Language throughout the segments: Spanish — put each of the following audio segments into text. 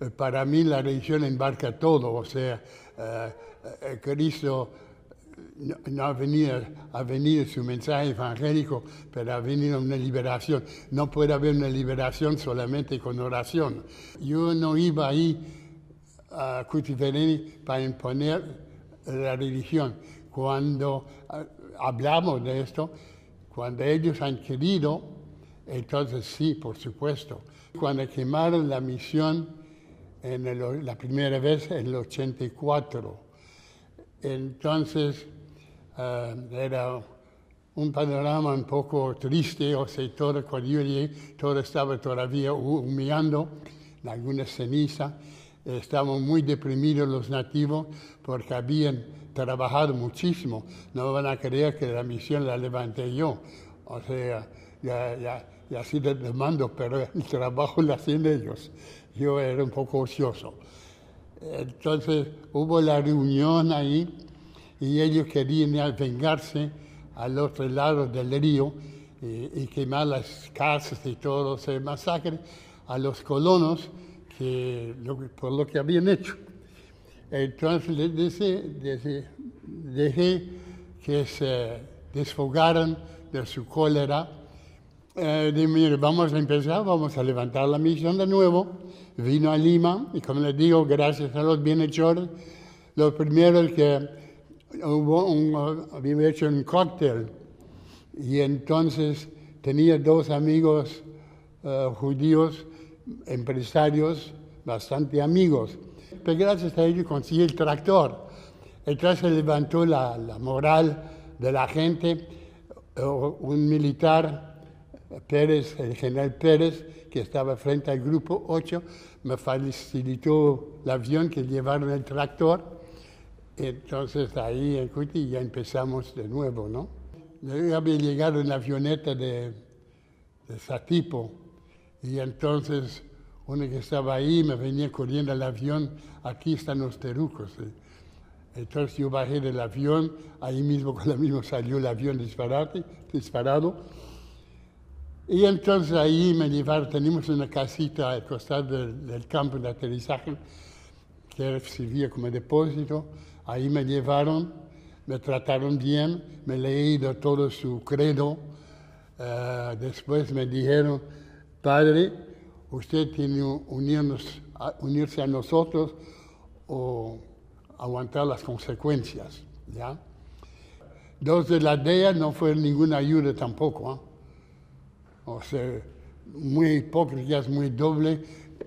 Eh, Para mí la religión embarca todo, o sea, eh, eh, Cristo no, no ha, venido, ha venido su mensaje evangélico, pero ha venido una liberación. No puede haber una liberación solamente con oración. Yo no iba ahí a Cutiverini para imponer la religión. Cuando eh, hablamos de esto, cuando ellos han querido, entonces sí, por supuesto. Cuando quemaron la misión en el- la primera vez en el 84, entonces eh, era un panorama un poco triste, o sea, todo, cuando yo llegué, todo estaba todavía hu- humeando, algunas cenizas. Estaban muy deprimidos los nativos porque habían trabajado muchísimo. No van a creer que la misión la levanté yo. O sea, ya, ya, ya sí les demando, pero el trabajo lo hacían ellos. Yo era un poco ocioso. Entonces hubo la reunión ahí y ellos querían vengarse al otro lado del río y, quemar las casas y todo ese masacre a los colonos que, lo por lo que habían hecho. Entonces les dejé que se desfogaran de su cólera. Eh, mire, vamos a empezar, vamos a levantar la misión de nuevo. Vino a Lima y como les digo, gracias a los bienhechores, lo primero es que hubo un, había hecho un cóctel y entonces tenía dos amigos eh, judíos, empresarios, bastante amigos. Pero gracias a ellos conseguí el tractor. Entonces se levantó la, la moral de la gente. Eh, Un militar, Pérez, el general Pérez, que estaba frente al grupo 8, me facilitó el avión que llevaron el tractor. Entonces ahí en Cuti ya empezamos de nuevo, ¿no? Yo había llegado en la avioneta de, de Satipo y entonces uno que estaba ahí me venía corriendo al avión, aquí están los terucos. ¿eh? Entonces yo bajé del avión, ahí mismo con la misma salió el avión disparate, disparado. Y entonces ahí me llevaron, teníamos una casita al costado del, campo de aterrizaje que servía como depósito. Ahí me llevaron, me trataron bien, me he leído todo su credo. Eh, después me dijeron, padre, usted tiene unirnos, unirse a nosotros o aguantar las consecuencias. ¿ya? Dos de la DEA no fue ninguna ayuda tampoco. ¿ah? O sea, muy hipócritas, muy doble.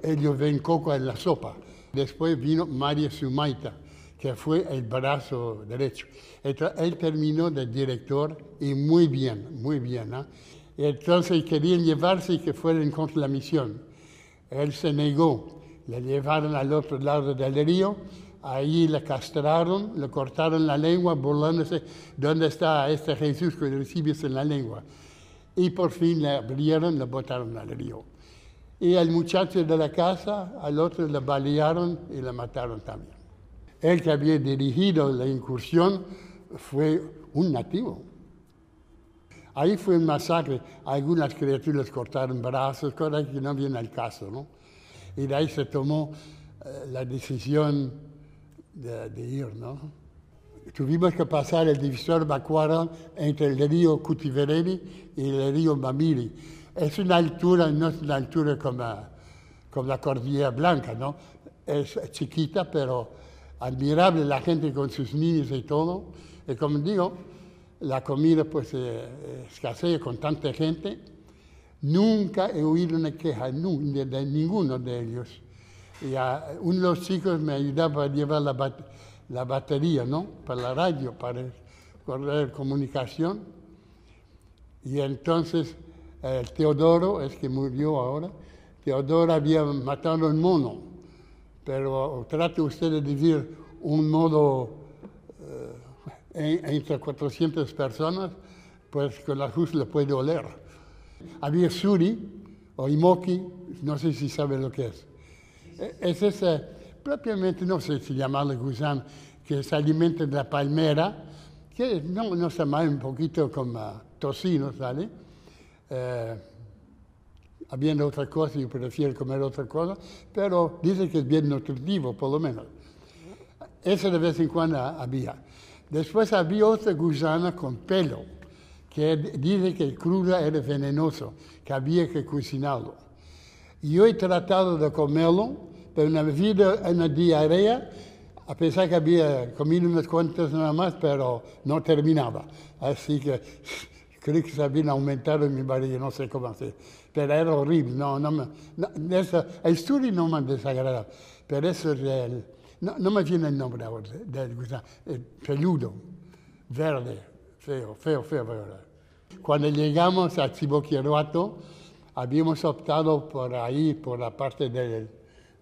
Ellos ven coco en la sopa. Después vino María Sumaita, que fue el brazo derecho. Entonces, él terminó de director y muy bien, muy bien. ¿ah? Entonces querían llevarse y que fuera en contra la misión. Él se negó. Le llevaron al otro lado del río. Ahí le castraron, le cortaron la lengua, burlándose. ¿Dónde está este Jesús que recibes en la lengua? Y por fin le abrieron, le botaron al río. Y al muchacho de la casa, al otro le balearon y le mataron también. El que había dirigido la incursión fue un nativo. Ahí fue un masacre. Algunas criaturas cortaron brazos, cosas que no vienen al caso, ¿no? Y de ahí se tomó eh, la decisión de, de ir, ¿no? Tuvimos que pasar el divisor Bacuara entre el río Cutivereni y el río Mamiri. Es una altura, no es una altura como, como la Cordillera Blanca, ¿no? Es chiquita, pero admirable la gente con sus niños y todo. Y como digo, la comida pues eh, escasea con tanta gente. Nunca he oído una queja de, de ninguno de ellos. Y a, uno de los chicos me ayudaba a llevar la, bat- la batería, ¿no? Para la radio, para correr comunicación. Y entonces eh, Teodoro, es que murió ahora, Teodoro había matado un mono. Pero trate usted de vivir un modo eh, en- entre 400 personas, pues con la luz le puede oler. Había suri o imoki, no sé si sabe lo que es. Eh, Es ese, propiamente, no sé si llamarle gusano, que se alimenta de la palmera, que no, no llama un poquito como tocino, ¿sale? Eh, habiendo otra cosa, yo prefiero comer otra cosa, pero dice que es bien nutritivo, por lo menos. Eso de vez en cuando había. Después había otra gusana con pelo, que dice que cruda era venenoso, que había que cocinarlo. Yo he tratado de comerlo, pero me habido una diarrea, a pesar que había comido unas cuantas nada más, pero no terminaba. Así que creo que se habían aumentado en mi barriga, no sé cómo hacer. Pero era horrible, no, no me, no, el estudio no me desagradaba, pero eso es el, no, me viene el nombre ahora, del el peludo, verde, feo, feo, feo, feo. Cuando llegamos a Chiboquiruato, habíamos optado por ahí, por la parte del,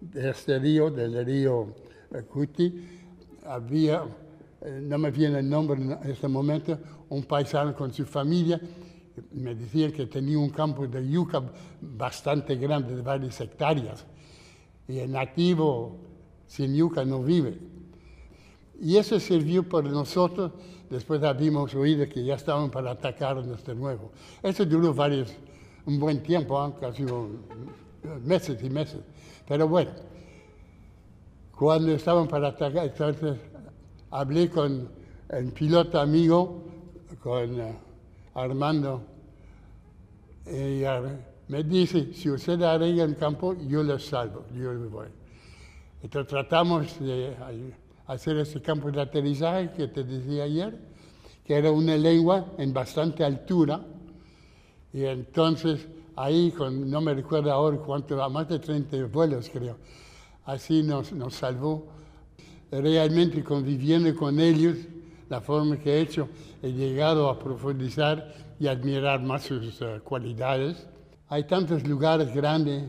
de este río, del río Cuti, había, eh, no me viene el nombre en este momento, un paisano con su familia, me decía que tenía un campo de yuca bastante grande, de varias hectáreas, y el nativo sin yuca no vive. Y eso sirvió para nosotros, después habíamos oído que ya estaban para atacarnos de nuevo. Eso duró varios un buen tiempo, ¿eh? casi meses y meses. Pero bueno, cuando estaban para atacar, entonces hablé con el piloto amigo, con uh, Armando, y uh, me dice, si usted arregla el campo, yo lo salvo, yo lo voy. Entonces tratamos de hacer ese campo de aterrizaje que te decía ayer, que era una lengua en bastante altura, y entonces ahí, no me recuerdo ahora cuánto, más de 30 vuelos creo, así nos, nos salvó. Realmente conviviendo con ellos, la forma que he hecho, he llegado a profundizar y admirar más sus uh, cualidades. Hay tantos lugares grandes,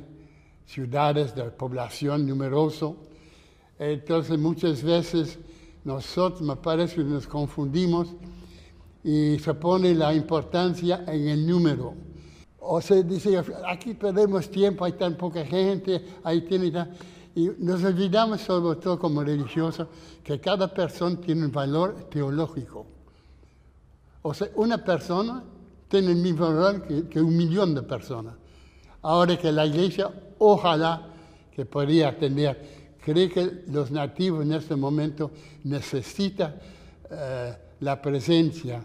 ciudades de población numeroso, entonces muchas veces nosotros me parece que nos confundimos y se pone la importancia en el número. O se dice, aquí perdemos tiempo, hay tan poca gente, ahí tiene Y nos olvidamos sobre todo como religiosos que cada persona tiene un valor teológico. O sea, una persona tiene el mismo valor que, que un millón de personas. Ahora que la iglesia, ojalá que podría atender, cree que los nativos en este momento necesitan eh, la presencia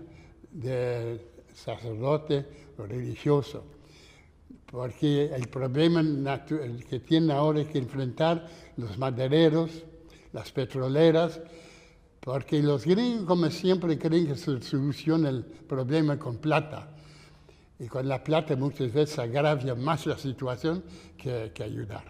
del sacerdote religioso, porque el problema que tienen ahora es que enfrentar los madereros, las petroleras, porque los gringos, como siempre, creen que se soluciona el problema con plata. Y con la plata muchas veces agravia más la situación que, que ayudar.